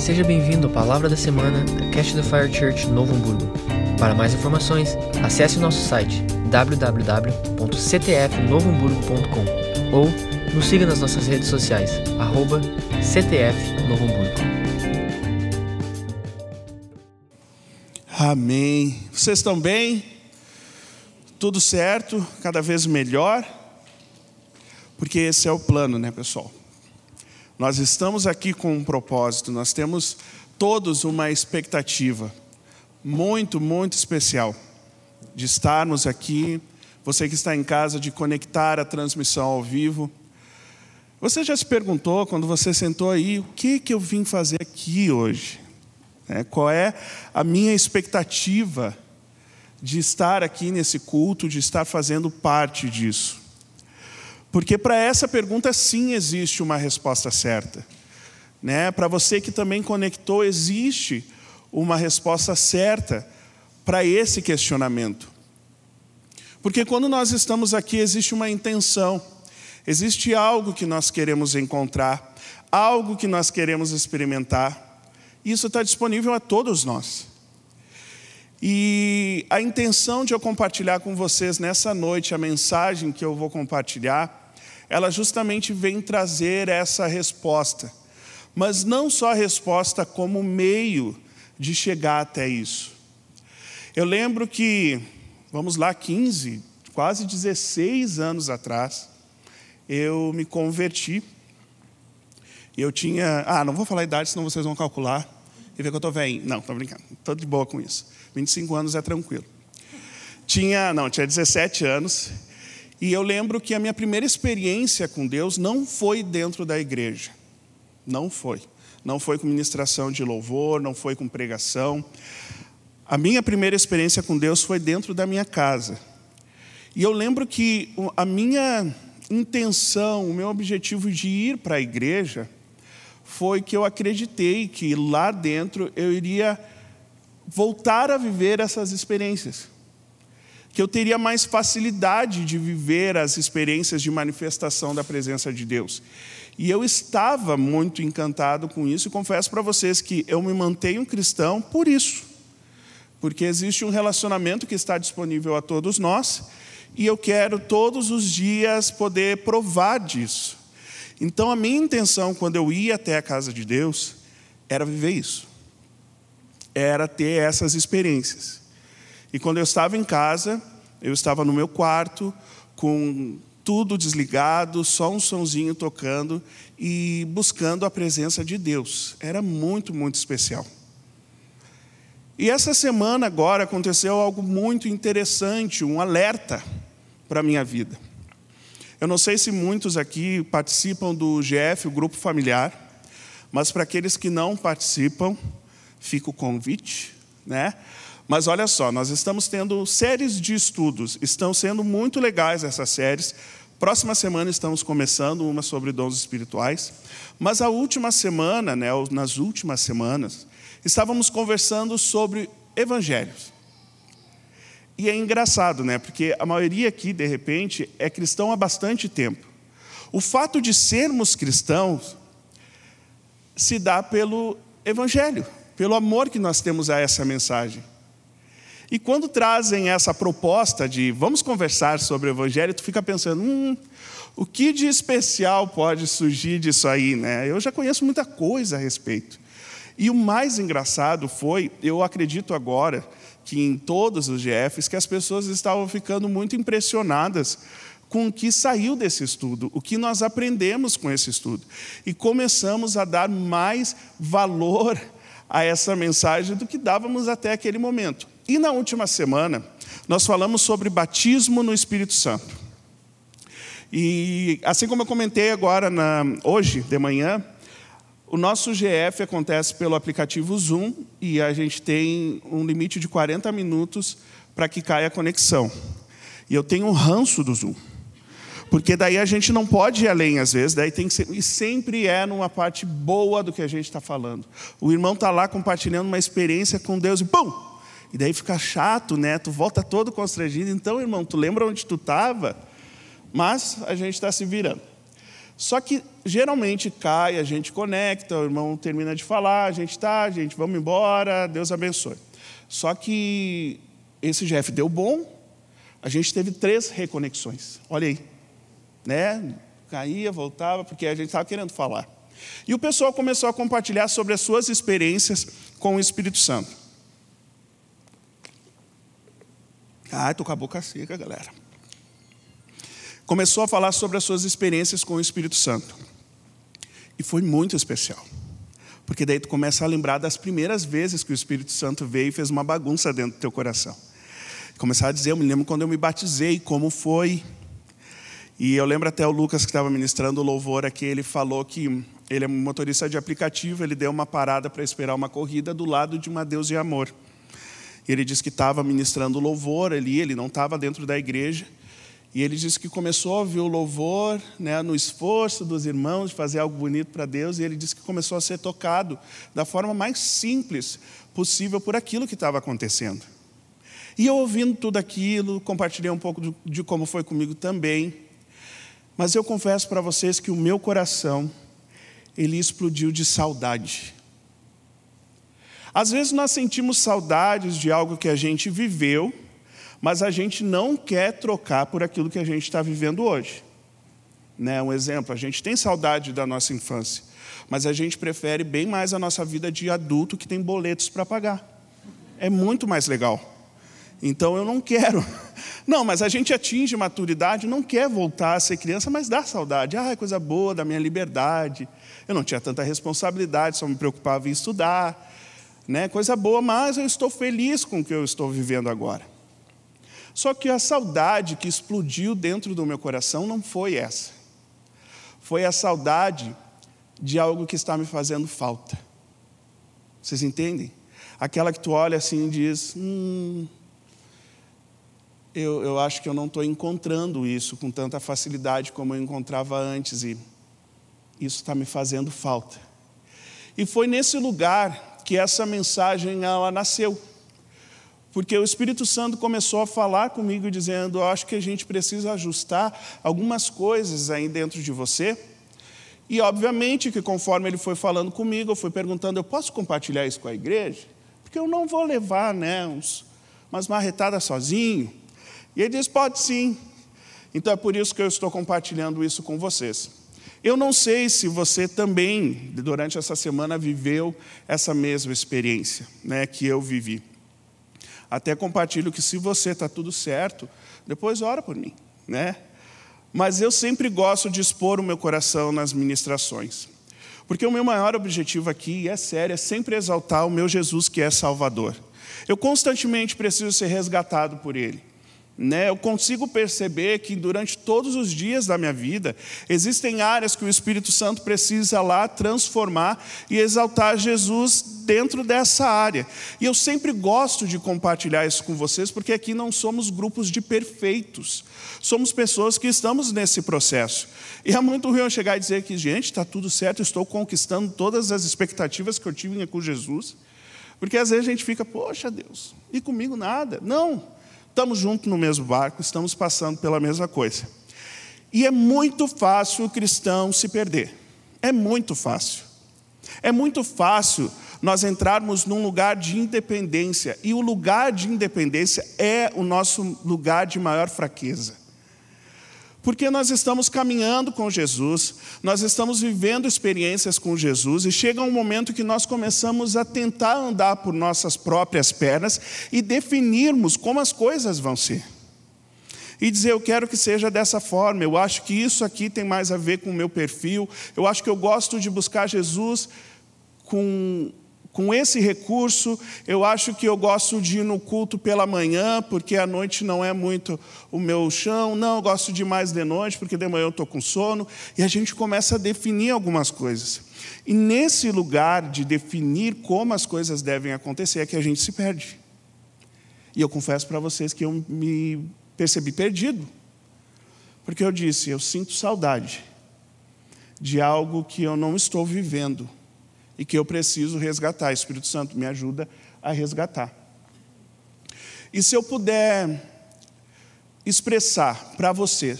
Seja bem-vindo à Palavra da Semana da Cash the Fire Church Novo Hamburgo. Para mais informações, acesse o nosso site www.ctfnovohamburgo.com ou nos siga nas nossas redes sociais, arroba. Amém. Vocês estão bem? Tudo certo? Cada vez melhor? Porque esse é o plano, né, pessoal? Nós estamos aqui com um propósito, nós temos todos uma expectativa muito, muito especial de estarmos aqui. Você que está em casa, de conectar a transmissão ao vivo. Você já se perguntou, quando você sentou aí, o que, que eu vim fazer aqui hoje? É, qual é a minha expectativa de estar aqui nesse culto, de estar fazendo parte disso? Porque para essa pergunta sim existe uma resposta certa. Né? Para você que também conectou, existe uma resposta certa para esse questionamento. Porque quando nós estamos aqui, existe uma intenção, existe algo que nós queremos encontrar, algo que nós queremos experimentar. Isso está disponível a todos nós. E a intenção de eu compartilhar com vocês nessa noite, a mensagem que eu vou compartilhar, ela justamente vem trazer essa resposta. Mas não só a resposta como meio de chegar até isso. Eu lembro que, vamos lá, 15, quase 16 anos atrás, eu me converti. Eu tinha. Ah, não vou falar a idade, senão vocês vão calcular e ver que eu estou velho. Não, estou brincando. Estou de boa com isso. 25 anos é tranquilo. Tinha, não, tinha 17 anos e eu lembro que a minha primeira experiência com Deus não foi dentro da igreja. Não foi. Não foi com ministração de louvor, não foi com pregação. A minha primeira experiência com Deus foi dentro da minha casa. E eu lembro que a minha intenção, o meu objetivo de ir para a igreja foi que eu acreditei que lá dentro eu iria voltar a viver essas experiências que eu teria mais facilidade de viver as experiências de manifestação da presença de Deus. E eu estava muito encantado com isso e confesso para vocês que eu me mantenho cristão por isso. Porque existe um relacionamento que está disponível a todos nós e eu quero todos os dias poder provar disso. Então a minha intenção quando eu ia até a casa de Deus era viver isso. Era ter essas experiências. E quando eu estava em casa, eu estava no meu quarto, com tudo desligado, só um sonzinho tocando e buscando a presença de Deus. Era muito, muito especial. E essa semana agora aconteceu algo muito interessante, um alerta para a minha vida. Eu não sei se muitos aqui participam do GF, o grupo familiar, mas para aqueles que não participam, fica o convite, né? Mas olha só, nós estamos tendo séries de estudos, estão sendo muito legais essas séries. Próxima semana estamos começando uma sobre dons espirituais, mas a última semana, né, nas últimas semanas, estávamos conversando sobre evangelhos. E é engraçado, né? Porque a maioria aqui, de repente, é cristão há bastante tempo. O fato de sermos cristãos se dá pelo evangelho, pelo amor que nós temos a essa mensagem. E quando trazem essa proposta de vamos conversar sobre o Evangelho, tu fica pensando, hum, o que de especial pode surgir disso aí? Né? Eu já conheço muita coisa a respeito. E o mais engraçado foi, eu acredito agora, que em todos os GFs, que as pessoas estavam ficando muito impressionadas com o que saiu desse estudo, o que nós aprendemos com esse estudo. E começamos a dar mais valor a essa mensagem do que dávamos até aquele momento. E na última semana, nós falamos sobre batismo no Espírito Santo. E assim como eu comentei agora, na, hoje de manhã, o nosso GF acontece pelo aplicativo Zoom e a gente tem um limite de 40 minutos para que caia a conexão. E eu tenho um ranço do Zoom. Porque daí a gente não pode ir além, às vezes, daí tem que ser, e sempre é numa parte boa do que a gente está falando. O irmão está lá compartilhando uma experiência com Deus e pum! E daí fica chato, né? Tu volta todo constrangido. Então, irmão, tu lembra onde tu estava? Mas a gente está se virando. Só que geralmente cai, a gente conecta, o irmão termina de falar, a gente tá, a gente vamos embora, Deus abençoe. Só que esse Jeff deu bom, a gente teve três reconexões. Olha aí, né? Caía, voltava, porque a gente estava querendo falar. E o pessoal começou a compartilhar sobre as suas experiências com o Espírito Santo. Ah, estou com a boca seca, galera. Começou a falar sobre as suas experiências com o Espírito Santo. E foi muito especial. Porque daí tu começa a lembrar das primeiras vezes que o Espírito Santo veio e fez uma bagunça dentro do teu coração. Começar a dizer, eu me lembro quando eu me batizei, como foi. E eu lembro até o Lucas que estava ministrando o louvor aqui, ele falou que ele é motorista de aplicativo, ele deu uma parada para esperar uma corrida do lado de uma Deus de amor. E ele disse que estava ministrando louvor ali, ele não estava dentro da igreja. E ele disse que começou a ouvir o louvor, né, no esforço dos irmãos de fazer algo bonito para Deus, e ele disse que começou a ser tocado da forma mais simples possível por aquilo que estava acontecendo. E eu ouvindo tudo aquilo, compartilhei um pouco de como foi comigo também. Mas eu confesso para vocês que o meu coração, ele explodiu de saudade. Às vezes nós sentimos saudades de algo que a gente viveu, mas a gente não quer trocar por aquilo que a gente está vivendo hoje. Né? Um exemplo, a gente tem saudade da nossa infância, mas a gente prefere bem mais a nossa vida de adulto que tem boletos para pagar. É muito mais legal. Então eu não quero. Não, mas a gente atinge maturidade, não quer voltar a ser criança, mas dá saudade. Ah, é coisa boa da minha liberdade. Eu não tinha tanta responsabilidade, só me preocupava em estudar né? coisa boa, mas eu estou feliz com o que eu estou vivendo agora. Só que a saudade que explodiu dentro do meu coração não foi essa. Foi a saudade de algo que está me fazendo falta. Vocês entendem? Aquela que tu olha assim e diz: hum, eu, eu acho que eu não estou encontrando isso com tanta facilidade como eu encontrava antes, e isso está me fazendo falta. E foi nesse lugar que essa mensagem ela nasceu. Porque o Espírito Santo começou a falar comigo dizendo: "Acho que a gente precisa ajustar algumas coisas aí dentro de você". E obviamente que conforme ele foi falando comigo, eu fui perguntando: "Eu posso compartilhar isso com a igreja?" Porque eu não vou levar, né, uns umas marretadas sozinho. E ele disse: "Pode sim". Então é por isso que eu estou compartilhando isso com vocês. Eu não sei se você também, durante essa semana, viveu essa mesma experiência né, que eu vivi. Até compartilho que se você está tudo certo, depois ora por mim. Né? Mas eu sempre gosto de expor o meu coração nas ministrações. Porque o meu maior objetivo aqui, e é sério, é sempre exaltar o meu Jesus que é Salvador. Eu constantemente preciso ser resgatado por Ele né, eu consigo perceber que durante todos os dias da minha vida existem áreas que o Espírito Santo precisa lá transformar e exaltar Jesus dentro dessa área. E eu sempre gosto de compartilhar isso com vocês, porque aqui não somos grupos de perfeitos, somos pessoas que estamos nesse processo. E é muito ruim eu chegar e dizer que, gente, está tudo certo, estou conquistando todas as expectativas que eu tive com Jesus. Porque às vezes a gente fica, poxa Deus, e comigo nada. Não. Estamos juntos no mesmo barco, estamos passando pela mesma coisa. E é muito fácil o cristão se perder. É muito fácil. É muito fácil nós entrarmos num lugar de independência. E o lugar de independência é o nosso lugar de maior fraqueza. Porque nós estamos caminhando com Jesus, nós estamos vivendo experiências com Jesus, e chega um momento que nós começamos a tentar andar por nossas próprias pernas e definirmos como as coisas vão ser. E dizer, eu quero que seja dessa forma, eu acho que isso aqui tem mais a ver com o meu perfil, eu acho que eu gosto de buscar Jesus com com esse recurso, eu acho que eu gosto de ir no culto pela manhã, porque à noite não é muito o meu chão. Não, eu gosto de mais de noite, porque de manhã eu estou com sono. E a gente começa a definir algumas coisas. E nesse lugar de definir como as coisas devem acontecer, é que a gente se perde. E eu confesso para vocês que eu me percebi perdido. Porque eu disse, eu sinto saudade de algo que eu não estou vivendo e que eu preciso resgatar. Espírito Santo me ajuda a resgatar. E se eu puder expressar para você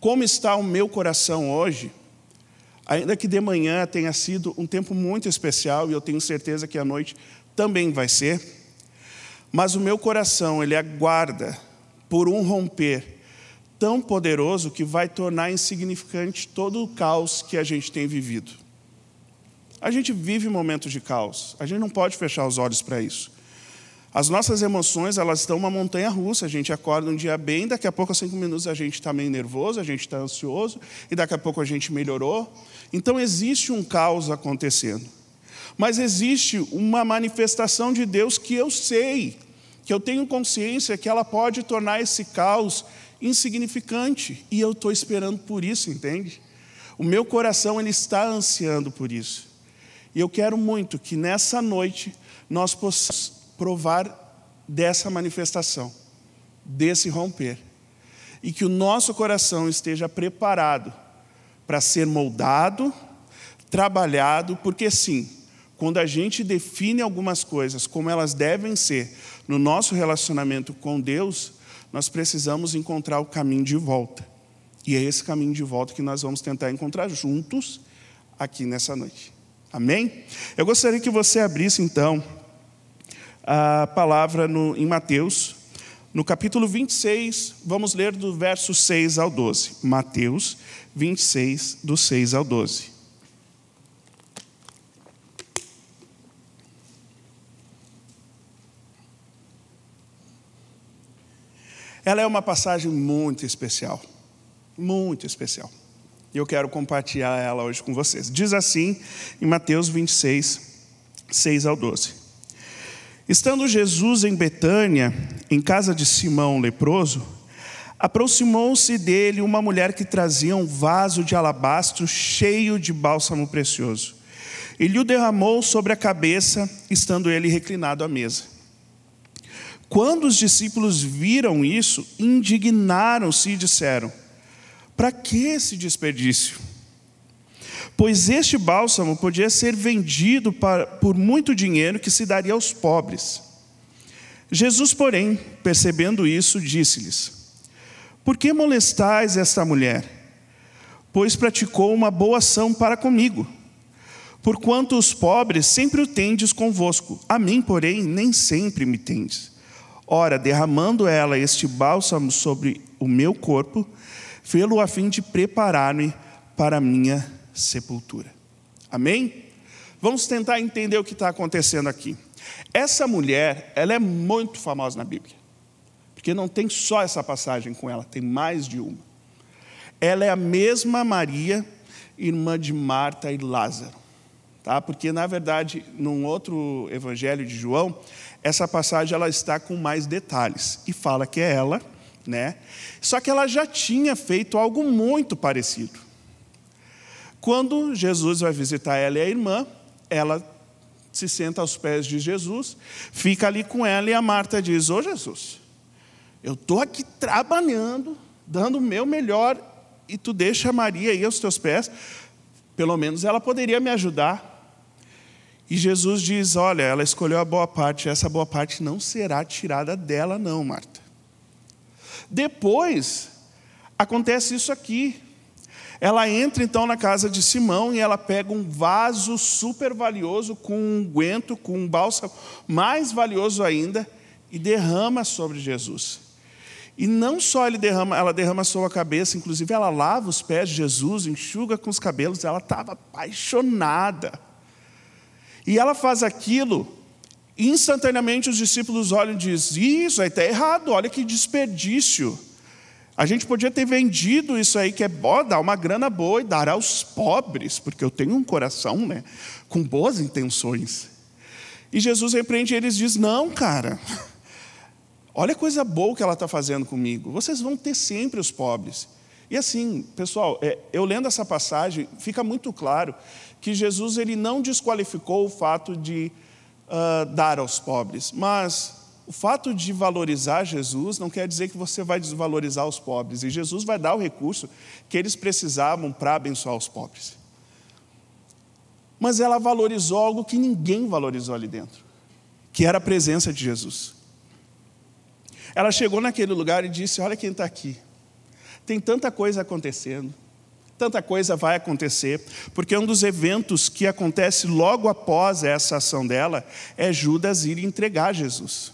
como está o meu coração hoje, Ainda que de manhã tenha sido um tempo muito especial, e eu tenho certeza que a noite também vai ser, mas o meu coração, ele aguarda por um romper tão poderoso que vai tornar insignificante todo o caos que a gente tem vivido. A gente vive momentos de caos, a gente não pode fechar os olhos para isso. As nossas emoções, elas estão uma montanha russa. A gente acorda um dia bem, daqui a pouco, a cinco minutos, a gente está meio nervoso, a gente está ansioso, e daqui a pouco a gente melhorou. Então, existe um caos acontecendo. Mas existe uma manifestação de Deus que eu sei, que eu tenho consciência que ela pode tornar esse caos insignificante. E eu estou esperando por isso, entende? O meu coração ele está ansiando por isso. E eu quero muito que nessa noite nós possamos provar dessa manifestação, desse romper. E que o nosso coração esteja preparado para ser moldado, trabalhado, porque sim, quando a gente define algumas coisas como elas devem ser no nosso relacionamento com Deus, nós precisamos encontrar o caminho de volta. E é esse caminho de volta que nós vamos tentar encontrar juntos aqui nessa noite. Amém? Eu gostaria que você abrisse então a palavra no, em Mateus, no capítulo 26, vamos ler do verso 6 ao 12. Mateus 26, do 6 ao 12. Ela é uma passagem muito especial, muito especial. E eu quero compartilhar ela hoje com vocês. Diz assim em Mateus 26, 6 ao 12. Estando Jesus em Betânia, em casa de Simão leproso, aproximou-se dele uma mulher que trazia um vaso de alabastro cheio de bálsamo precioso. E lhe o derramou sobre a cabeça, estando ele reclinado à mesa. Quando os discípulos viram isso, indignaram-se e disseram: Para que esse desperdício? pois este bálsamo podia ser vendido por muito dinheiro que se daria aos pobres. Jesus, porém, percebendo isso, disse-lhes: Por que molestais esta mulher? Pois praticou uma boa ação para comigo. Porquanto os pobres sempre o tendes convosco, a mim, porém, nem sempre me tendes. Ora, derramando ela este bálsamo sobre o meu corpo, fê-lo a fim de preparar-me para a minha sepultura. Amém? Vamos tentar entender o que está acontecendo aqui. Essa mulher, ela é muito famosa na Bíblia, porque não tem só essa passagem com ela, tem mais de uma. Ela é a mesma Maria, irmã de Marta e Lázaro, tá? Porque na verdade, num outro Evangelho de João, essa passagem ela está com mais detalhes e fala que é ela, né? Só que ela já tinha feito algo muito parecido. Quando Jesus vai visitar ela e a irmã, ela se senta aos pés de Jesus, fica ali com ela e a Marta diz: Ô Jesus, eu estou aqui trabalhando, dando o meu melhor, e tu deixa a Maria aí aos teus pés, pelo menos ela poderia me ajudar. E Jesus diz: Olha, ela escolheu a boa parte, essa boa parte não será tirada dela, não, Marta. Depois, acontece isso aqui. Ela entra então na casa de Simão e ela pega um vaso super valioso com um unguento, com um bálsamo mais valioso ainda e derrama sobre Jesus. E não só ele derrama, ela derrama sobre a cabeça, inclusive ela lava os pés de Jesus, enxuga com os cabelos, ela estava apaixonada. E ela faz aquilo, instantaneamente os discípulos olham e dizem: Isso aí está errado, olha que desperdício. A gente podia ter vendido isso aí, que é bom, dar uma grana boa e dar aos pobres, porque eu tenho um coração né, com boas intenções. E Jesus repreende eles e diz: Não, cara, olha a coisa boa que ela está fazendo comigo, vocês vão ter sempre os pobres. E assim, pessoal, é, eu lendo essa passagem, fica muito claro que Jesus ele não desqualificou o fato de uh, dar aos pobres, mas o fato de valorizar Jesus não quer dizer que você vai desvalorizar os pobres. E Jesus vai dar o recurso que eles precisavam para abençoar os pobres. Mas ela valorizou algo que ninguém valorizou ali dentro, que era a presença de Jesus. Ela chegou naquele lugar e disse: Olha quem está aqui. Tem tanta coisa acontecendo, tanta coisa vai acontecer? Porque um dos eventos que acontece logo após essa ação dela é Judas ir entregar Jesus.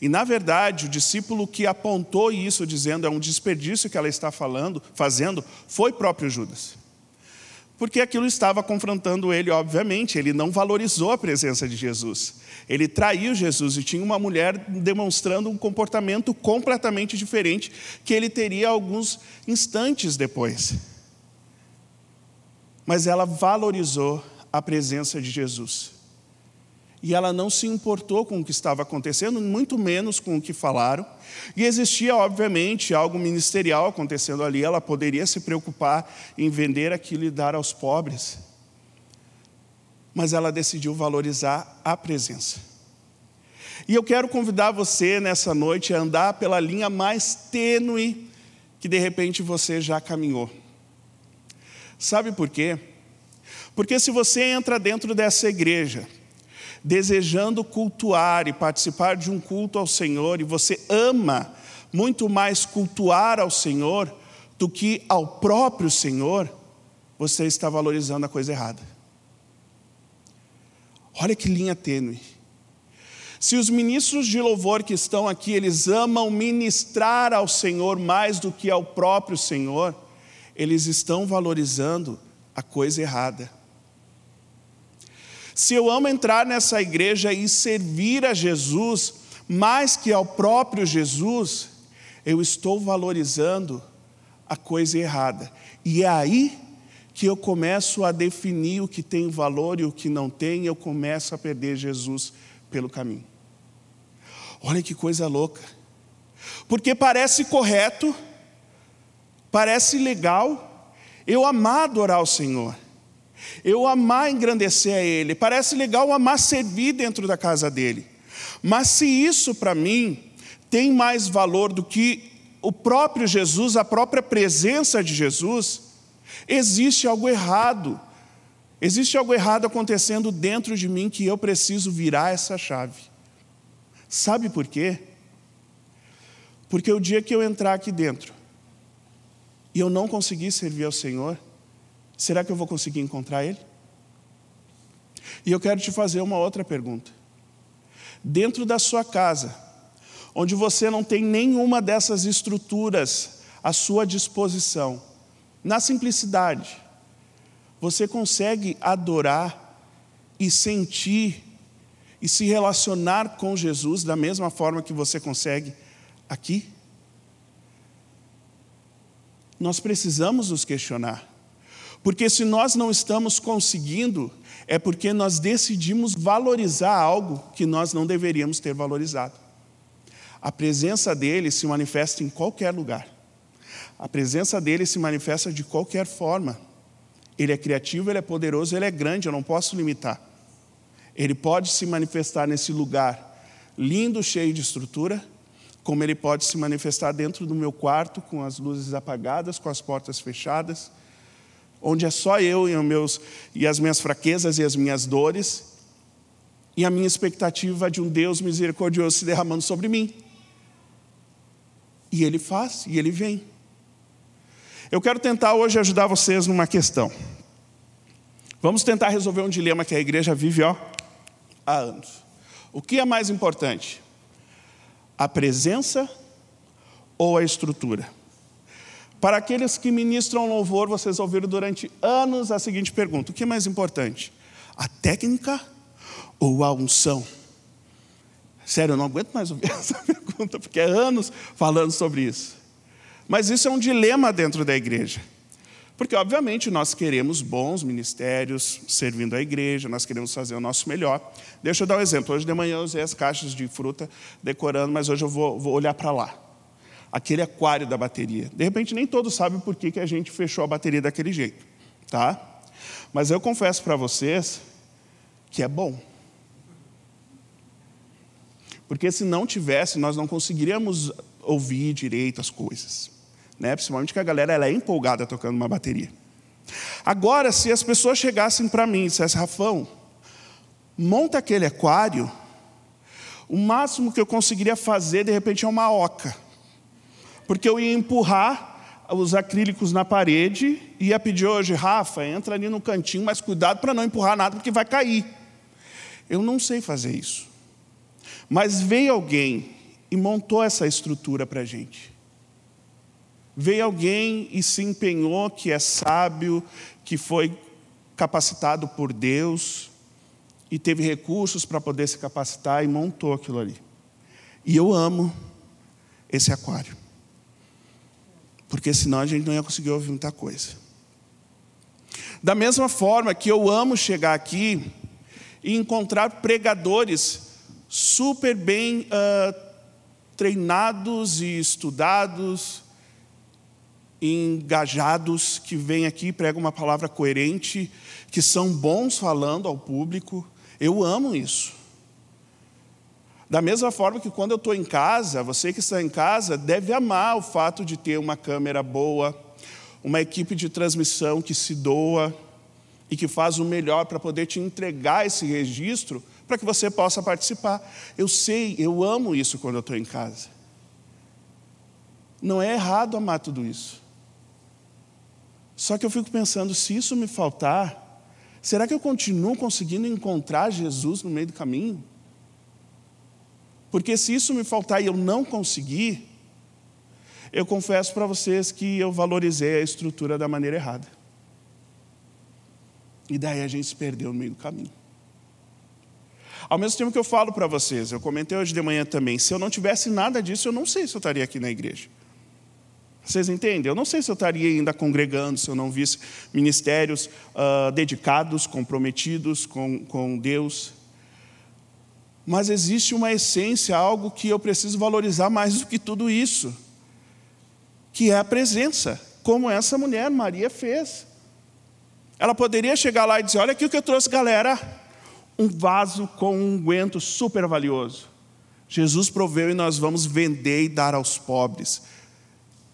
E na verdade, o discípulo que apontou isso, dizendo é um desperdício que ela está falando, fazendo, foi próprio Judas. Porque aquilo estava confrontando ele, obviamente, ele não valorizou a presença de Jesus. Ele traiu Jesus e tinha uma mulher demonstrando um comportamento completamente diferente que ele teria alguns instantes depois. Mas ela valorizou a presença de Jesus. E ela não se importou com o que estava acontecendo, muito menos com o que falaram. E existia, obviamente, algo ministerial acontecendo ali. Ela poderia se preocupar em vender aquilo e dar aos pobres mas ela decidiu valorizar a presença. E eu quero convidar você nessa noite a andar pela linha mais tênue que de repente você já caminhou. Sabe por quê? Porque se você entra dentro dessa igreja, desejando cultuar e participar de um culto ao Senhor, e você ama muito mais cultuar ao Senhor do que ao próprio Senhor, você está valorizando a coisa errada. Olha que linha tênue. Se os ministros de louvor que estão aqui, eles amam ministrar ao Senhor mais do que ao próprio Senhor, eles estão valorizando a coisa errada. Se eu amo entrar nessa igreja e servir a Jesus mais que ao próprio Jesus, eu estou valorizando a coisa errada. E é aí que eu começo a definir o que tem valor e o que não tem, eu começo a perder Jesus pelo caminho. Olha que coisa louca. Porque parece correto, parece legal, eu amar adorar o Senhor, eu amar engrandecer a Ele, parece legal amar servir dentro da casa dele. Mas se isso para mim tem mais valor do que o próprio Jesus, a própria presença de Jesus, Existe algo errado. Existe algo errado acontecendo dentro de mim que eu preciso virar essa chave. Sabe por quê? Porque o dia que eu entrar aqui dentro e eu não conseguir servir ao Senhor, será que eu vou conseguir encontrar Ele? E eu quero te fazer uma outra pergunta. Dentro da sua casa, onde você não tem nenhuma dessas estruturas à sua disposição, na simplicidade, você consegue adorar e sentir e se relacionar com Jesus da mesma forma que você consegue aqui? Nós precisamos nos questionar. Porque se nós não estamos conseguindo, é porque nós decidimos valorizar algo que nós não deveríamos ter valorizado. A presença dele se manifesta em qualquer lugar. A presença dele se manifesta de qualquer forma. Ele é criativo, ele é poderoso, ele é grande, eu não posso limitar. Ele pode se manifestar nesse lugar lindo, cheio de estrutura, como ele pode se manifestar dentro do meu quarto, com as luzes apagadas, com as portas fechadas, onde é só eu e, meus, e as minhas fraquezas e as minhas dores, e a minha expectativa de um Deus misericordioso se derramando sobre mim. E ele faz, e ele vem. Eu quero tentar hoje ajudar vocês numa questão. Vamos tentar resolver um dilema que a igreja vive ó, há anos. O que é mais importante? A presença ou a estrutura? Para aqueles que ministram louvor, vocês ouviram durante anos a seguinte pergunta: o que é mais importante? A técnica ou a unção? Sério, eu não aguento mais ouvir essa pergunta, porque é anos falando sobre isso. Mas isso é um dilema dentro da igreja. Porque, obviamente, nós queremos bons ministérios servindo a igreja, nós queremos fazer o nosso melhor. Deixa eu dar um exemplo. Hoje de manhã eu usei as caixas de fruta decorando, mas hoje eu vou, vou olhar para lá. Aquele aquário da bateria. De repente, nem todos sabem por que, que a gente fechou a bateria daquele jeito. Tá? Mas eu confesso para vocês que é bom. Porque se não tivesse, nós não conseguiríamos ouvir direito as coisas né? principalmente que a galera ela é empolgada tocando uma bateria. Agora, se as pessoas chegassem para mim e dissessem, Rafão, monta aquele aquário, o máximo que eu conseguiria fazer, de repente, é uma oca. Porque eu ia empurrar os acrílicos na parede e ia pedir hoje, Rafa, entra ali no cantinho, mas cuidado para não empurrar nada, porque vai cair. Eu não sei fazer isso. Mas veio alguém e montou essa estrutura para a gente. Veio alguém e se empenhou, que é sábio, que foi capacitado por Deus e teve recursos para poder se capacitar e montou aquilo ali. E eu amo esse aquário. Porque senão a gente não ia conseguir ouvir muita coisa. Da mesma forma que eu amo chegar aqui e encontrar pregadores super bem uh, treinados e estudados, engajados, que vêm aqui e pregam uma palavra coerente, que são bons falando ao público. Eu amo isso. Da mesma forma que quando eu estou em casa, você que está em casa deve amar o fato de ter uma câmera boa, uma equipe de transmissão que se doa e que faz o melhor para poder te entregar esse registro para que você possa participar. Eu sei, eu amo isso quando eu estou em casa. Não é errado amar tudo isso. Só que eu fico pensando, se isso me faltar, será que eu continuo conseguindo encontrar Jesus no meio do caminho? Porque se isso me faltar e eu não conseguir, eu confesso para vocês que eu valorizei a estrutura da maneira errada. E daí a gente se perdeu no meio do caminho. Ao mesmo tempo que eu falo para vocês, eu comentei hoje de manhã também, se eu não tivesse nada disso, eu não sei se eu estaria aqui na igreja. Vocês entendem? Eu não sei se eu estaria ainda congregando, se eu não visse ministérios uh, dedicados, comprometidos com, com Deus. Mas existe uma essência, algo que eu preciso valorizar mais do que tudo isso, que é a presença, como essa mulher, Maria, fez. Ela poderia chegar lá e dizer: Olha aqui o que eu trouxe, galera, um vaso com um unguento super valioso. Jesus proveu e nós vamos vender e dar aos pobres.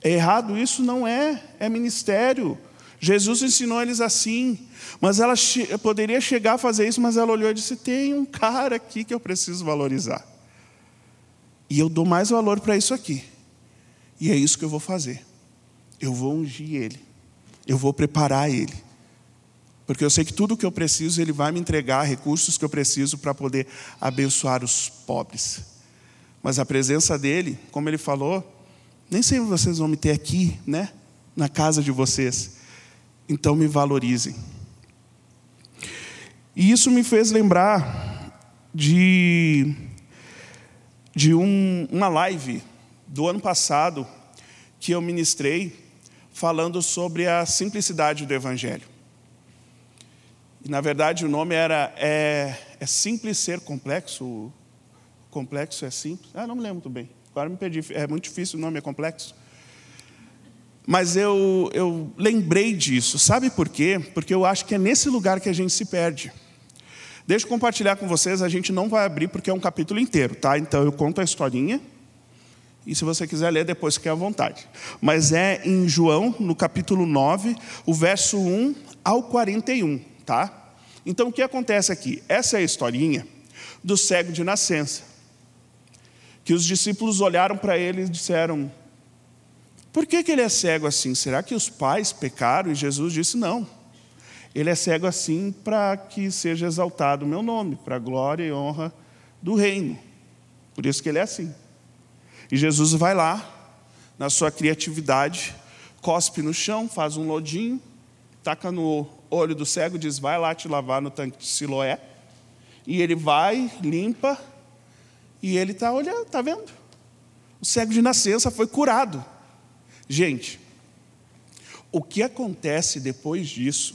É errado isso? Não é, é ministério. Jesus ensinou eles assim, mas ela che poderia chegar a fazer isso, mas ela olhou e disse: tem um cara aqui que eu preciso valorizar. E eu dou mais valor para isso aqui. E é isso que eu vou fazer. Eu vou ungir ele. Eu vou preparar ele. Porque eu sei que tudo que eu preciso, ele vai me entregar recursos que eu preciso para poder abençoar os pobres. Mas a presença dele, como ele falou, nem sempre vocês vão me ter aqui, né? Na casa de vocês. Então me valorizem. E isso me fez lembrar de, de um, uma live do ano passado que eu ministrei falando sobre a simplicidade do Evangelho. E, na verdade, o nome era é, é Simples Ser Complexo? Complexo é simples? Ah, não me lembro muito bem. Agora me perdi, é muito difícil, o nome é complexo. Mas eu, eu lembrei disso, sabe por quê? Porque eu acho que é nesse lugar que a gente se perde. Deixa eu compartilhar com vocês, a gente não vai abrir porque é um capítulo inteiro, tá? Então eu conto a historinha, e se você quiser ler depois, fique à vontade. Mas é em João, no capítulo 9, o verso 1 ao 41, tá? Então o que acontece aqui? Essa é a historinha do cego de nascença que os discípulos olharam para ele e disseram: Por que, que ele é cego assim? Será que os pais pecaram? E Jesus disse: Não. Ele é cego assim para que seja exaltado o meu nome, para a glória e honra do reino. Por isso que ele é assim. E Jesus vai lá, na sua criatividade, cospe no chão, faz um lodinho, taca no olho do cego, diz: Vai lá te lavar no tanque de Siloé. E ele vai, limpa, e ele está olhando, está vendo? O cego de nascença foi curado. Gente, o que acontece depois disso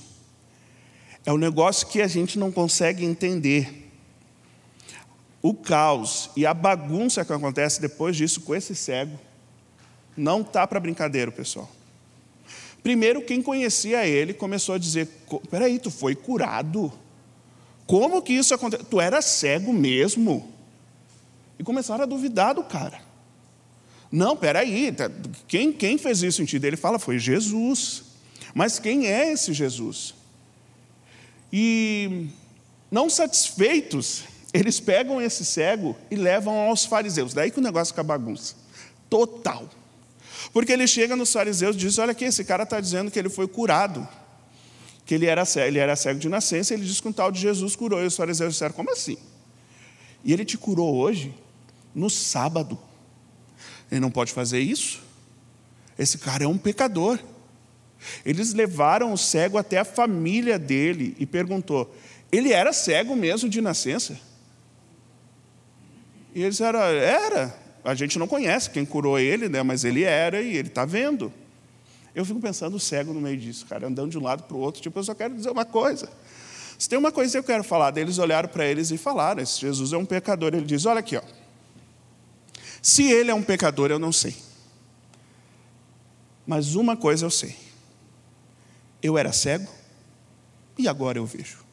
é um negócio que a gente não consegue entender. O caos e a bagunça que acontece depois disso com esse cego não tá para brincadeira, pessoal. Primeiro, quem conhecia ele começou a dizer: peraí, tu foi curado? Como que isso aconteceu? Tu era cego mesmo? E começaram a duvidar do cara. Não, peraí, tá, quem, quem fez isso em ti? Ele fala, foi Jesus. Mas quem é esse Jesus? E não satisfeitos, eles pegam esse cego e levam aos fariseus. Daí que o negócio fica bagunça. Total. Porque ele chega nos fariseus e diz: Olha aqui, esse cara está dizendo que ele foi curado, que ele era, cego, ele era cego de nascença, ele diz que um tal de Jesus curou. E os fariseus disseram: Como assim? E ele te curou hoje, no sábado. Ele não pode fazer isso? Esse cara é um pecador. Eles levaram o cego até a família dele e perguntou: ele era cego mesmo de nascença? E eles disseram: era. A gente não conhece quem curou ele, né? mas ele era e ele está vendo. Eu fico pensando cego no meio disso, cara, andando de um lado para o outro. Tipo, eu só quero dizer uma coisa. Se tem uma coisa que eu quero falar deles, olharam para eles e falaram: esse Jesus é um pecador. Ele diz: olha aqui, ó. Se ele é um pecador, eu não sei. Mas uma coisa eu sei. Eu era cego e agora eu vejo.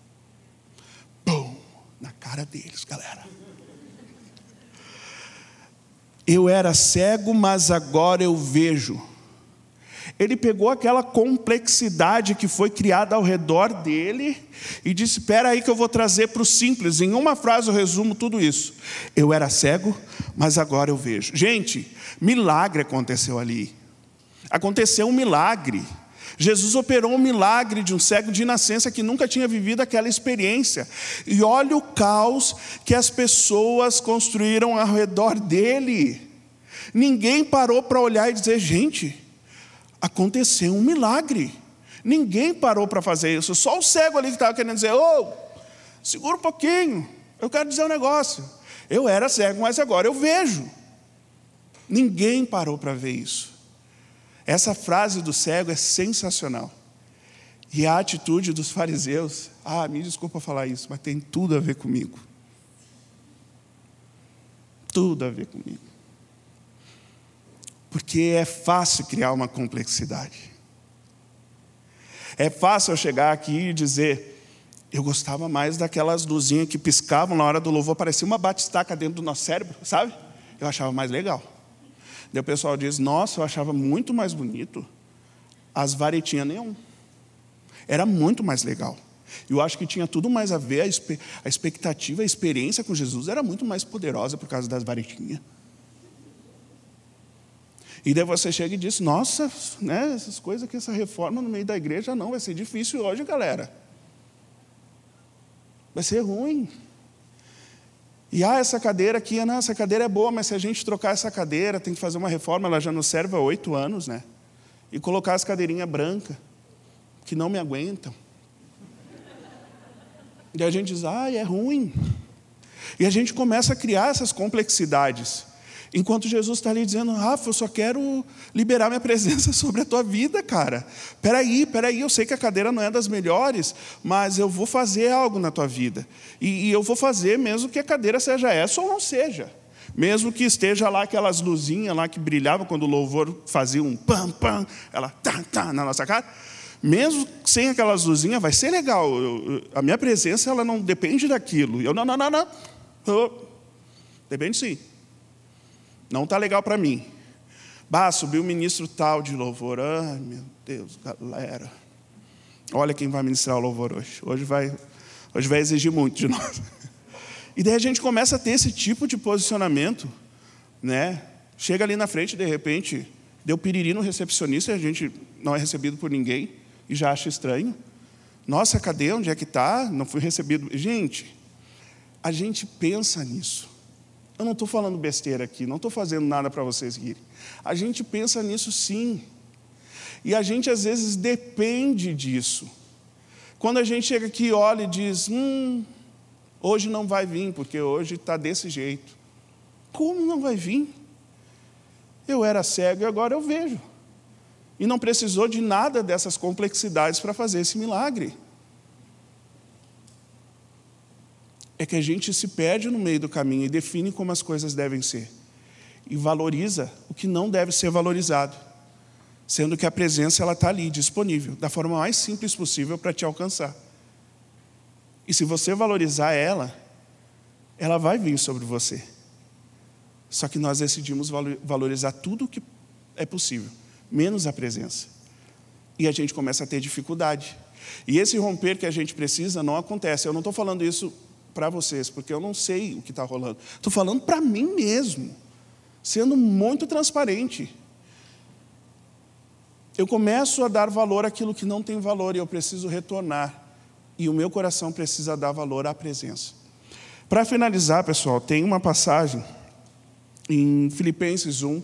Pum! Na cara deles, galera. Eu era cego, mas agora eu vejo. Ele pegou aquela complexidade que foi criada ao redor dele e disse: Espera aí que eu vou trazer para o simples. Em uma frase eu resumo tudo isso. Eu era cego, mas agora eu vejo. Gente, milagre aconteceu ali. Aconteceu um milagre. Jesus operou um milagre de um cego de nascença que nunca tinha vivido aquela experiência. E olha o caos que as pessoas construíram ao redor dele. Ninguém parou para olhar e dizer: gente, aconteceu um milagre. Ninguém parou para fazer isso. Só o cego ali que estava querendo dizer: ô, oh, segura um pouquinho, eu quero dizer um negócio. Eu era cego, mas agora eu vejo. Ninguém parou para ver isso. Essa frase do cego é sensacional. E a atitude dos fariseus, ah, me desculpa falar isso, mas tem tudo a ver comigo. Tudo a ver comigo. Porque é fácil criar uma complexidade. É fácil eu chegar aqui e dizer, eu gostava mais daquelas luzinhas que piscavam na hora do louvor, parecia uma batistaca dentro do nosso cérebro, sabe? Eu achava mais legal. Daí o pessoal diz: Nossa, eu achava muito mais bonito as varetinhas neon. Era muito mais legal. Eu acho que tinha tudo mais a ver, a expectativa, a experiência com Jesus era muito mais poderosa por causa das varetinhas. E daí você chega e diz: Nossa, né, essas coisas que essa reforma no meio da igreja não vai ser difícil hoje, galera. Vai ser ruim. E ah, essa cadeira aqui, não, essa cadeira é boa, mas se a gente trocar essa cadeira, tem que fazer uma reforma, ela já nos serve há oito anos, né? E colocar as cadeirinhas brancas, que não me aguentam. E a gente diz, ah, é ruim. E a gente começa a criar essas complexidades. Enquanto Jesus está ali dizendo, Rafa, eu só quero liberar minha presença sobre a tua vida, cara. Peraí, peraí, eu sei que a cadeira não é das melhores, mas eu vou fazer algo na tua vida. E, e eu vou fazer mesmo que a cadeira seja essa ou não seja. Mesmo que esteja lá aquelas luzinhas lá que brilhavam quando o louvor fazia um pam, pam, ela tá, tá na nossa cara. Mesmo sem aquelas luzinhas, vai ser legal. Eu, a minha presença ela não depende daquilo. Eu, não, não, não, não. Eu, depende sim. Não está legal para mim. Bah, subiu o ministro tal de louvor. Ai, meu Deus, galera. Olha quem vai ministrar o louvor hoje. Hoje vai, hoje vai exigir muito de nós. E daí a gente começa a ter esse tipo de posicionamento, né? Chega ali na frente, de repente, deu piriri no recepcionista, e a gente não é recebido por ninguém e já acha estranho. Nossa, cadê? Onde é que está? Não fui recebido. Gente, a gente pensa nisso. Eu não estou falando besteira aqui, não estou fazendo nada para vocês rirem. A gente pensa nisso sim. E a gente às vezes depende disso. Quando a gente chega aqui olha e diz: Hum, hoje não vai vir, porque hoje está desse jeito. Como não vai vir? Eu era cego e agora eu vejo. E não precisou de nada dessas complexidades para fazer esse milagre. É que a gente se perde no meio do caminho e define como as coisas devem ser. E valoriza o que não deve ser valorizado. Sendo que a presença ela está ali, disponível, da forma mais simples possível para te alcançar. E se você valorizar ela, ela vai vir sobre você. Só que nós decidimos valorizar tudo o que é possível, menos a presença. E a gente começa a ter dificuldade. E esse romper que a gente precisa não acontece. Eu não estou falando isso para vocês, porque eu não sei o que está rolando. Estou falando para mim mesmo, sendo muito transparente. eu começo a dar valor àquilo que não tem valor e eu preciso retornar. E o meu coração precisa dar valor à presença. Para finalizar, pessoal, tem uma passagem em Filipenses 1.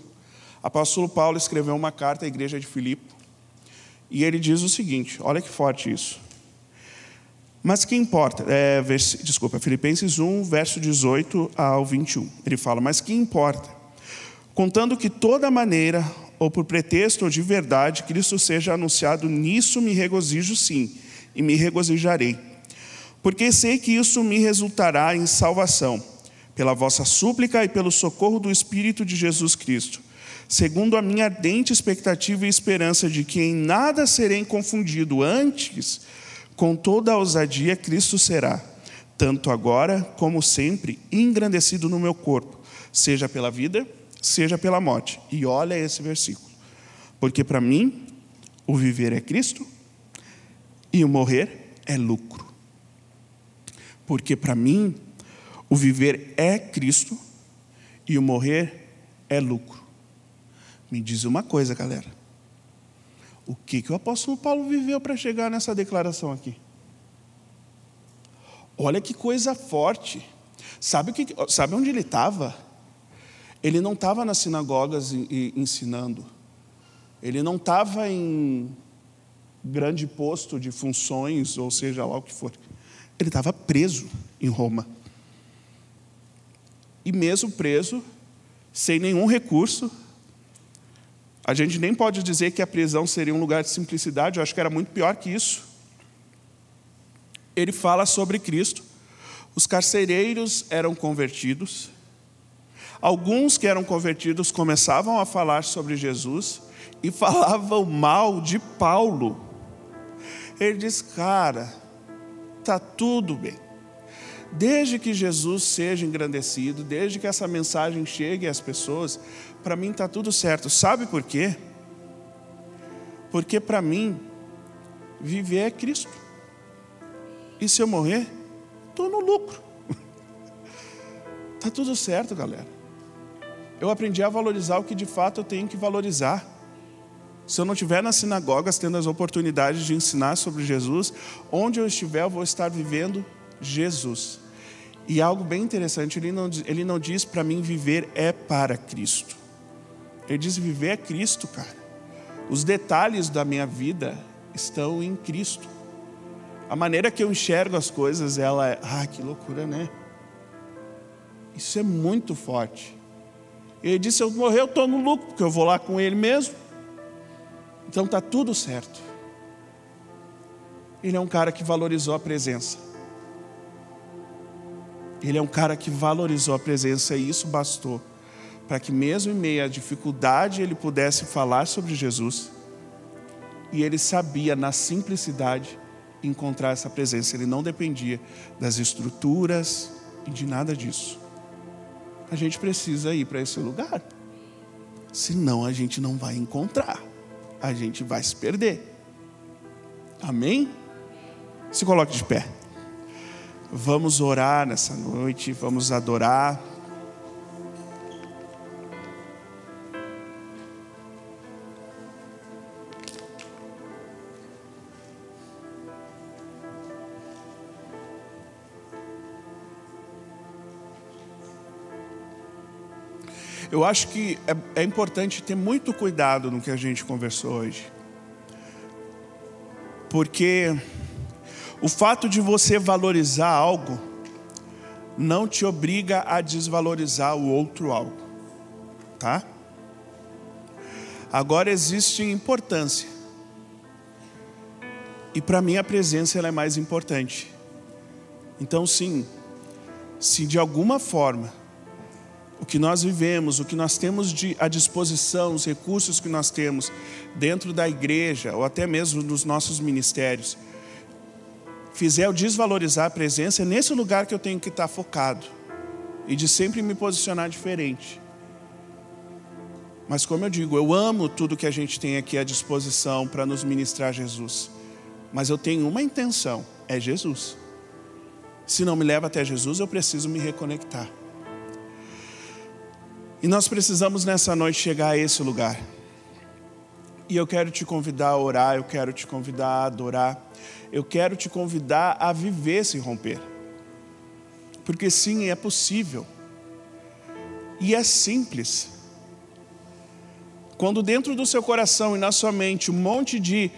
Apóstolo Paulo escreveu uma carta à igreja de Filipe. E ele diz o seguinte: olha que forte isso. Mas que importa? É, vers, desculpa, Filipenses 1, verso 18 ao 21. Ele fala: Mas que importa? Contando que toda maneira, ou por pretexto ou de verdade, Cristo seja anunciado, nisso me regozijo sim, e me regozijarei. Porque sei que isso me resultará em salvação, pela vossa súplica e pelo socorro do Espírito de Jesus Cristo, segundo a minha ardente expectativa e esperança de que em nada serei confundido antes com toda a ousadia, Cristo será, tanto agora como sempre, engrandecido no meu corpo, seja pela vida, seja pela morte. E olha esse versículo. Porque para mim, o viver é Cristo e o morrer é lucro. Porque para mim, o viver é Cristo e o morrer é lucro. Me diz uma coisa, galera. O que, que o apóstolo Paulo viveu para chegar nessa declaração aqui? Olha que coisa forte. Sabe, que, sabe onde ele estava? Ele não estava nas sinagogas ensinando. Ele não estava em grande posto de funções, ou seja lá o que for. Ele estava preso em Roma. E mesmo preso, sem nenhum recurso, a gente nem pode dizer que a prisão seria um lugar de simplicidade, eu acho que era muito pior que isso. Ele fala sobre Cristo. Os carcereiros eram convertidos. Alguns que eram convertidos começavam a falar sobre Jesus e falavam mal de Paulo. Ele diz: Cara, tá tudo bem. Desde que Jesus seja engrandecido, desde que essa mensagem chegue às pessoas, para mim está tudo certo. Sabe por quê? Porque para mim, viver é Cristo. E se eu morrer, estou no lucro. Está tudo certo, galera. Eu aprendi a valorizar o que de fato eu tenho que valorizar. Se eu não estiver nas sinagogas tendo as oportunidades de ensinar sobre Jesus, onde eu estiver, eu vou estar vivendo Jesus. E algo bem interessante, ele não, ele não diz para mim viver é para Cristo. Ele diz viver é Cristo, cara. Os detalhes da minha vida estão em Cristo. A maneira que eu enxergo as coisas, ela é, ah, que loucura, né? Isso é muito forte. Ele disse: se eu morrer, eu estou no lucro, porque eu vou lá com ele mesmo. Então está tudo certo. Ele é um cara que valorizou a presença. Ele é um cara que valorizou a presença e isso bastou para que, mesmo em meio à dificuldade, ele pudesse falar sobre Jesus. E ele sabia, na simplicidade, encontrar essa presença. Ele não dependia das estruturas e de nada disso. A gente precisa ir para esse lugar. Senão a gente não vai encontrar. A gente vai se perder. Amém? Se coloque de pé. Vamos orar nessa noite, vamos adorar. Eu acho que é, é, importante ter muito cuidado no que a gente conversou hoje. Porque o fato de você valorizar algo não te obriga a desvalorizar o outro algo, tá? Agora existe importância. E para mim a presença ela é mais importante. Então sim, se de alguma forma o que nós vivemos, o que nós temos de, à disposição, os recursos que nós temos dentro da igreja ou até mesmo nos nossos ministérios, fizer eu desvalorizar a presença, é nesse lugar que eu tenho que estar focado e de sempre me posicionar diferente. Mas como eu digo, eu amo tudo que a gente tem aqui à disposição para nos ministrar Jesus. Mas eu tenho uma intenção, é Jesus. Se não me leva até Jesus, eu preciso me reconectar. E nós precisamos nessa noite chegar a esse lugar. E eu quero te convidar a orar, eu quero te convidar a adorar, eu quero te convidar a viver esse romper. Porque sim, é possível. E é simples. Quando dentro do seu coração e na sua mente um monte de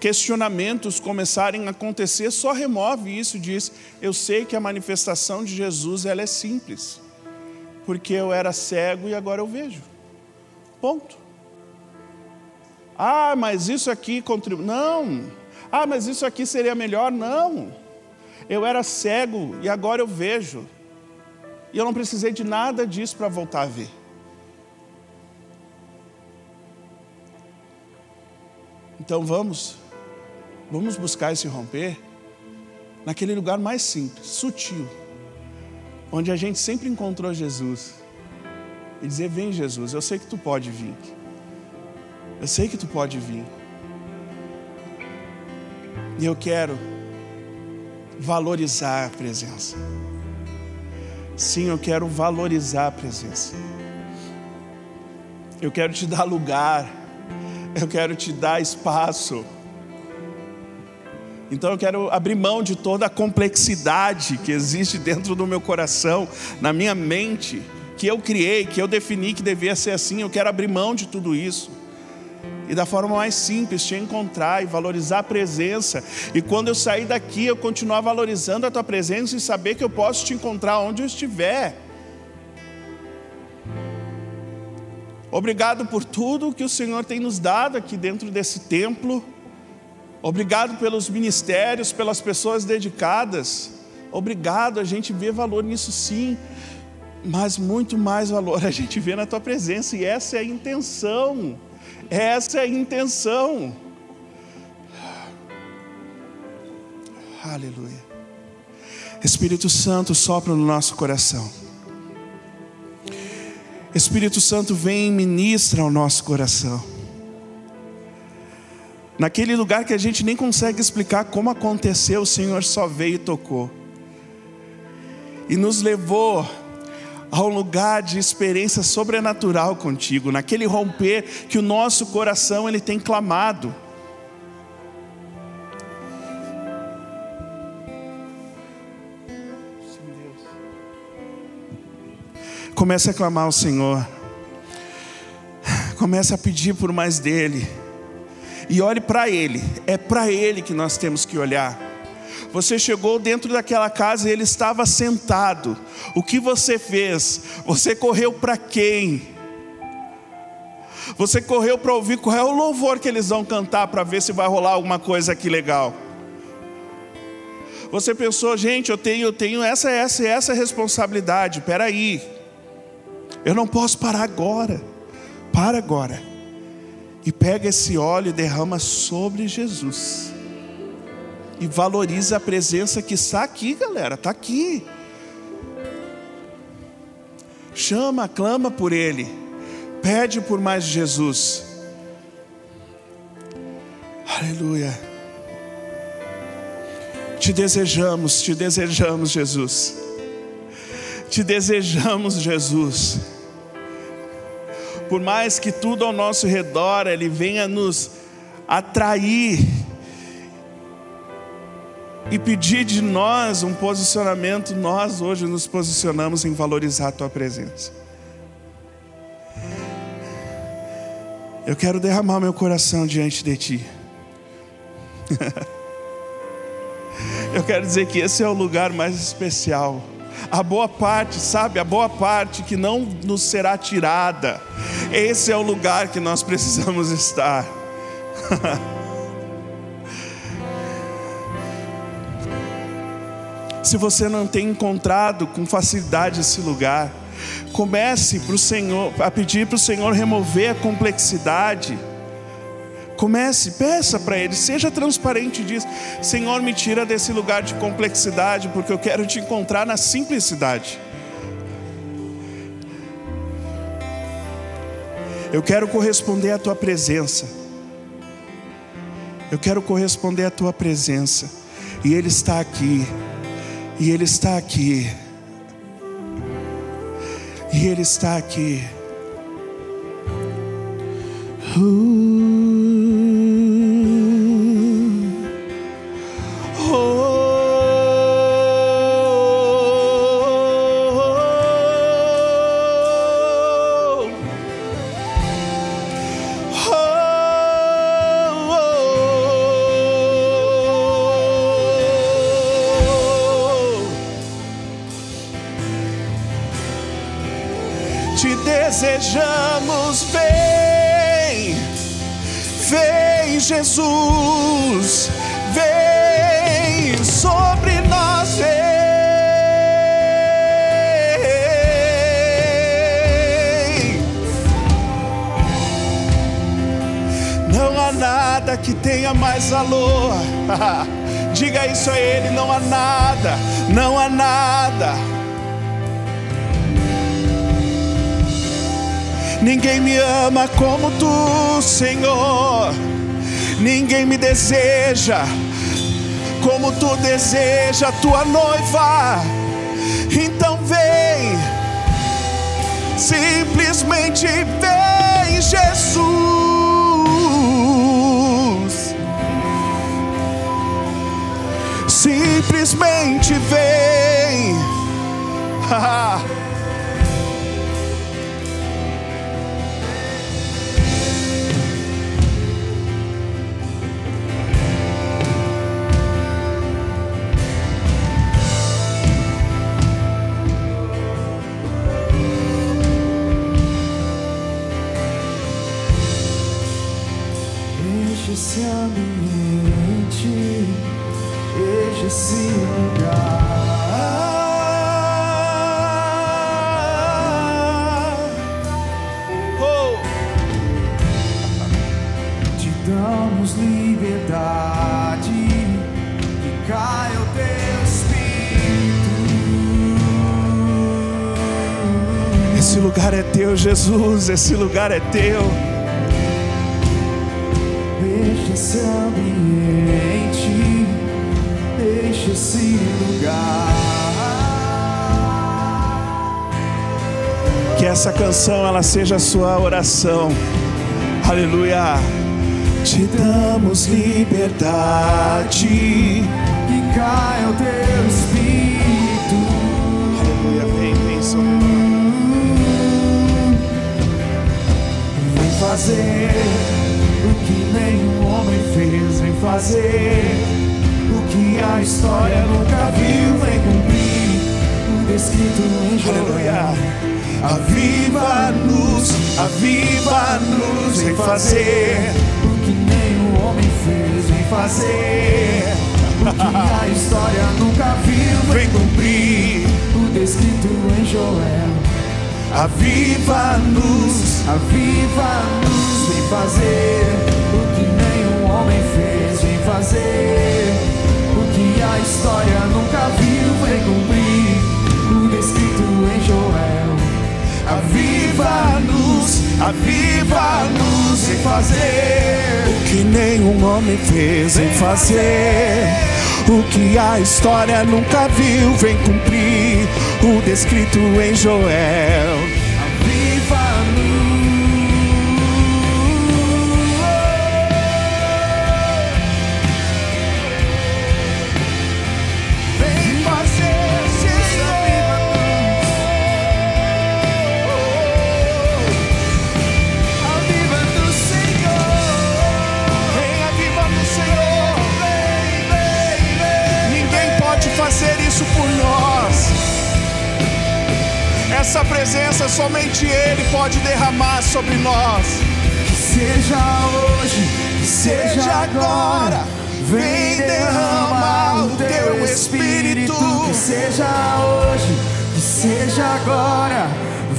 questionamentos começarem a acontecer, só remove isso e diz: Eu sei que a manifestação de Jesus ela é simples, porque eu era cego e agora eu vejo. Ponto. Ah, mas isso aqui contribui. Não. Ah, mas isso aqui seria melhor. Não. Eu era cego e agora eu vejo. E eu não precisei de nada disso para voltar a ver. Então vamos, vamos buscar esse romper naquele lugar mais simples, sutil, onde a gente sempre encontrou Jesus. E dizer: Vem, Jesus, eu sei que tu pode vir. Eu sei que tu pode vir. E eu quero valorizar a presença. Sim, eu quero valorizar a presença. Eu quero te dar lugar. Eu quero te dar espaço. Então eu quero abrir mão de toda a complexidade que existe dentro do meu coração, na minha mente, que eu criei, que eu defini que devia ser assim. Eu quero abrir mão de tudo isso e da forma mais simples te encontrar e valorizar a presença. E quando eu sair daqui, eu continuar valorizando a tua presença e saber que eu posso te encontrar onde eu estiver. Obrigado por tudo que o Senhor tem nos dado aqui dentro desse templo. Obrigado pelos ministérios, pelas pessoas dedicadas. Obrigado, a gente vê valor nisso sim, mas muito mais valor a gente vê na tua presença, e essa é a intenção. Essa é a intenção. Aleluia. Espírito Santo sopra no nosso coração. Espírito Santo vem e ministra ao nosso coração. Naquele lugar que a gente nem consegue explicar como aconteceu, o Senhor só veio e tocou. E nos levou a um lugar de experiência sobrenatural contigo, naquele romper que o nosso coração ele tem clamado. Comece a clamar ao Senhor. Comece a pedir por mais dele. E olhe para ele. É para ele que nós temos que olhar. Você chegou dentro daquela casa e ele estava sentado. O que você fez? Você correu para quem? Você correu para ouvir qual é o louvor que eles vão cantar para ver se vai rolar alguma coisa aqui legal. Você pensou, gente, eu tenho, eu tenho essa, essa, essa responsabilidade. Espera aí, eu não posso parar agora. Para agora e pega esse óleo e derrama sobre Jesus e valoriza a presença que está aqui, galera, está aqui. Chama, clama por Ele, pede por mais Jesus. Aleluia. Te desejamos, te desejamos, Jesus. Te desejamos, Jesus. Por mais que tudo ao nosso redor ele venha nos atrair e pedir de nós um posicionamento, nós hoje nos posicionamos em valorizar a tua presença. Eu quero derramar meu coração diante de ti. Eu quero dizer que esse é o lugar mais especial. A boa parte, sabe? A boa parte que não nos será tirada. Esse é o lugar que nós precisamos estar. Se você não tem encontrado com facilidade esse lugar, comece pro Senhor, a pedir para o Senhor remover a complexidade. Comece, peça para Ele, seja transparente diz: Senhor, me tira desse lugar de complexidade, porque eu quero te encontrar na simplicidade. Eu quero corresponder à tua presença. Eu quero corresponder à tua presença. E Ele está aqui. E Ele está aqui. E Ele está aqui. Uh. Jesus, vem sobre nós, vem. Não há nada que tenha mais valor. Diga isso a Ele: não há nada, não há nada. Ninguém me ama como tu, Senhor. Ninguém me deseja como tu deseja tua noiva. Então vem, simplesmente vem, Jesus. Simplesmente vem. esse ambiente, enche esse lugar. Oh. Te damos liberdade, que caia o teu espírito. Esse lugar é teu, Jesus. Esse lugar é teu. Esse ambiente, enche esse lugar. Que essa canção ela seja a sua oração. Aleluia. Te damos liberdade. Que caia o teu espírito. Aleluia. Vem, vem sobre. Vem fazer o que nenhum fez. Vem fazer o que a história nunca viu. Vem cumprir o descrito em Joel. Aleluia. Aviva-nos, aviva-nos, vem fazer. O que nenhum homem fez. Vem fazer o que a história nunca viu. Vem cumprir. o descrito em Joel. Aviva-nos, Aviva-nos, vem fazer fazer o que a história nunca viu, vem cumprir o descrito em Joel. aviva-nos, aviva-nos, vem fazer. O que nenhum homem fez, vem fazer. O que a história nunca viu, vem cumprir. O descrito em Joel. Somente Ele pode derramar sobre nós. Que seja hoje, que seja agora. Vem derramar o teu espírito. Que seja hoje, que seja agora.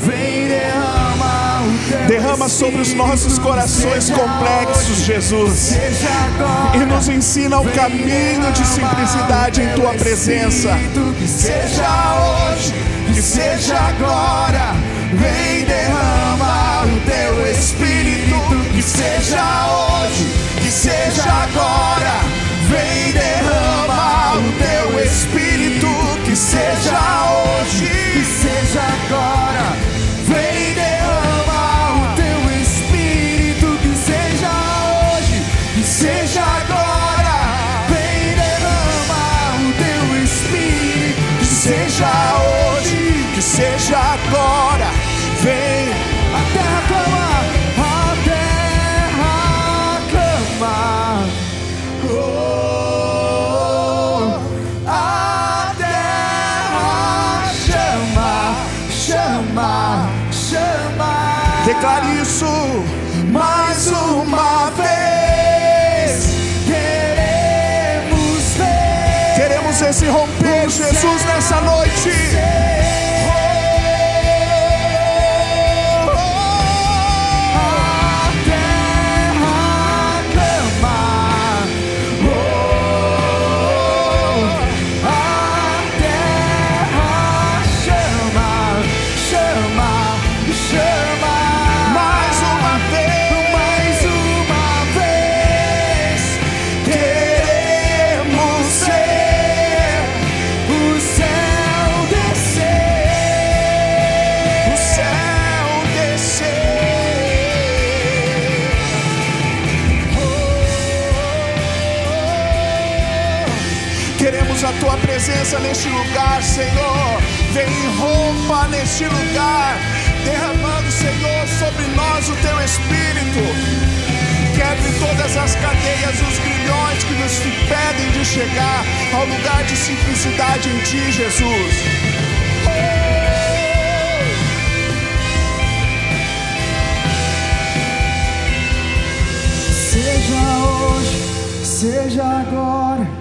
Vem derramar o teu Derrama sobre os nossos espírito. corações complexos, hoje, Jesus. agora. E nos ensina o caminho de simplicidade em tua presença. Que seja hoje, que seja agora. Vem derramar o teu espírito. Que seja hoje, que seja agora. Vem derramar o teu espírito. Que seja hoje, que seja agora. chama, chama. Declare isso mais uma vez. Queremos ver, queremos esse romper, Jesus, nessa noite. Neste lugar, Senhor. Vem rompa neste lugar, derramando, Senhor, sobre nós o teu espírito. Quebre todas as cadeias, os grilhões que nos impedem de chegar ao lugar de simplicidade em ti, Jesus. Seja hoje, seja agora,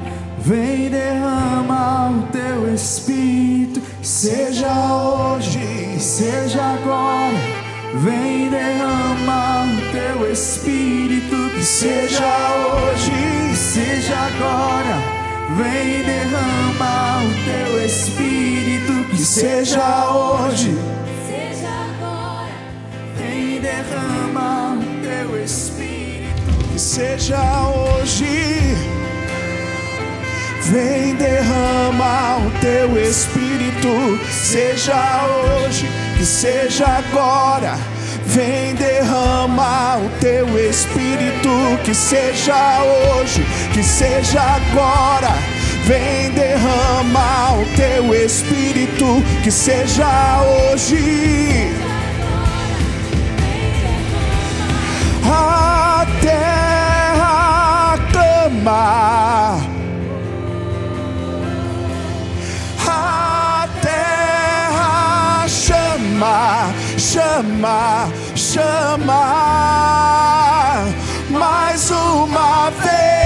vem derrama o teu espírito. Seja hoje, seja agora, vem derrama o teu espírito. Que seja hoje, seja agora, vem derrama o teu espírito. Que seja hoje, Seja agora, vem derrama o teu espírito. Que seja hoje. Vem derrama o teu espírito, seja hoje, que seja agora. Vem derrama o teu espírito, que seja hoje, que seja agora. Vem derrama o teu espírito, que seja hoje. A terra clama. Chama, chama, chama. Mais uma vez.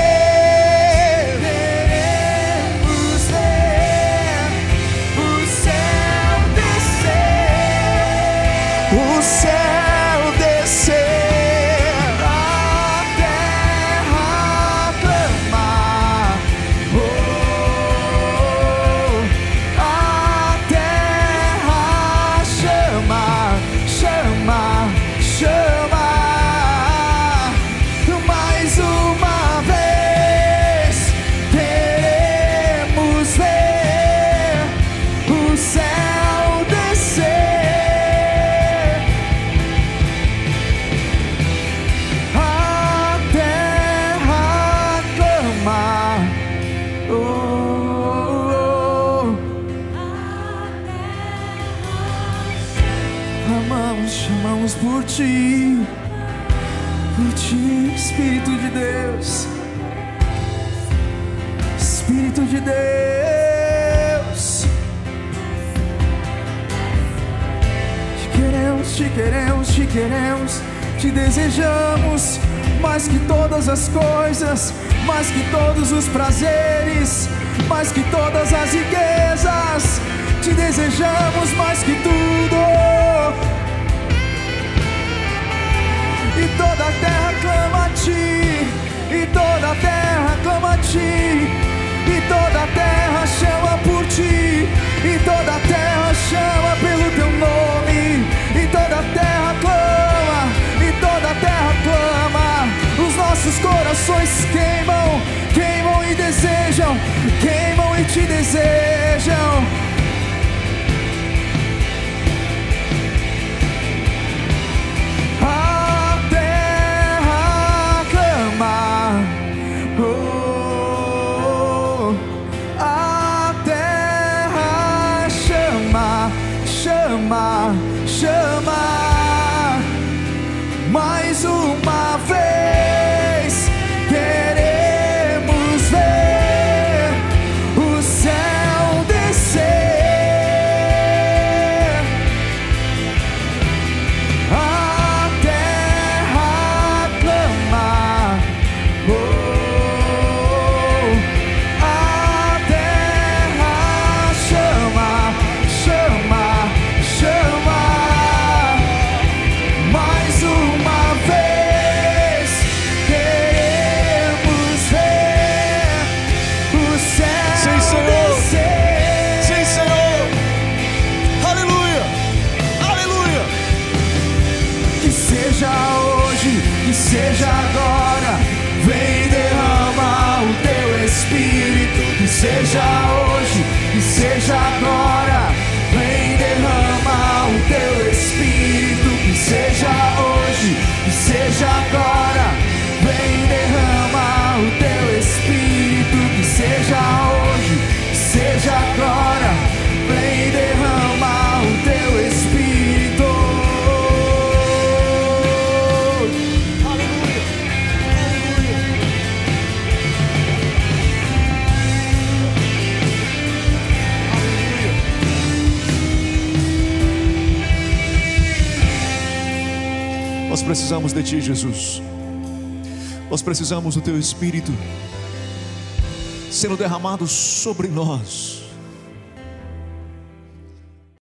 Precisamos de Ti, Jesus. Nós precisamos do Teu Espírito sendo derramado sobre nós.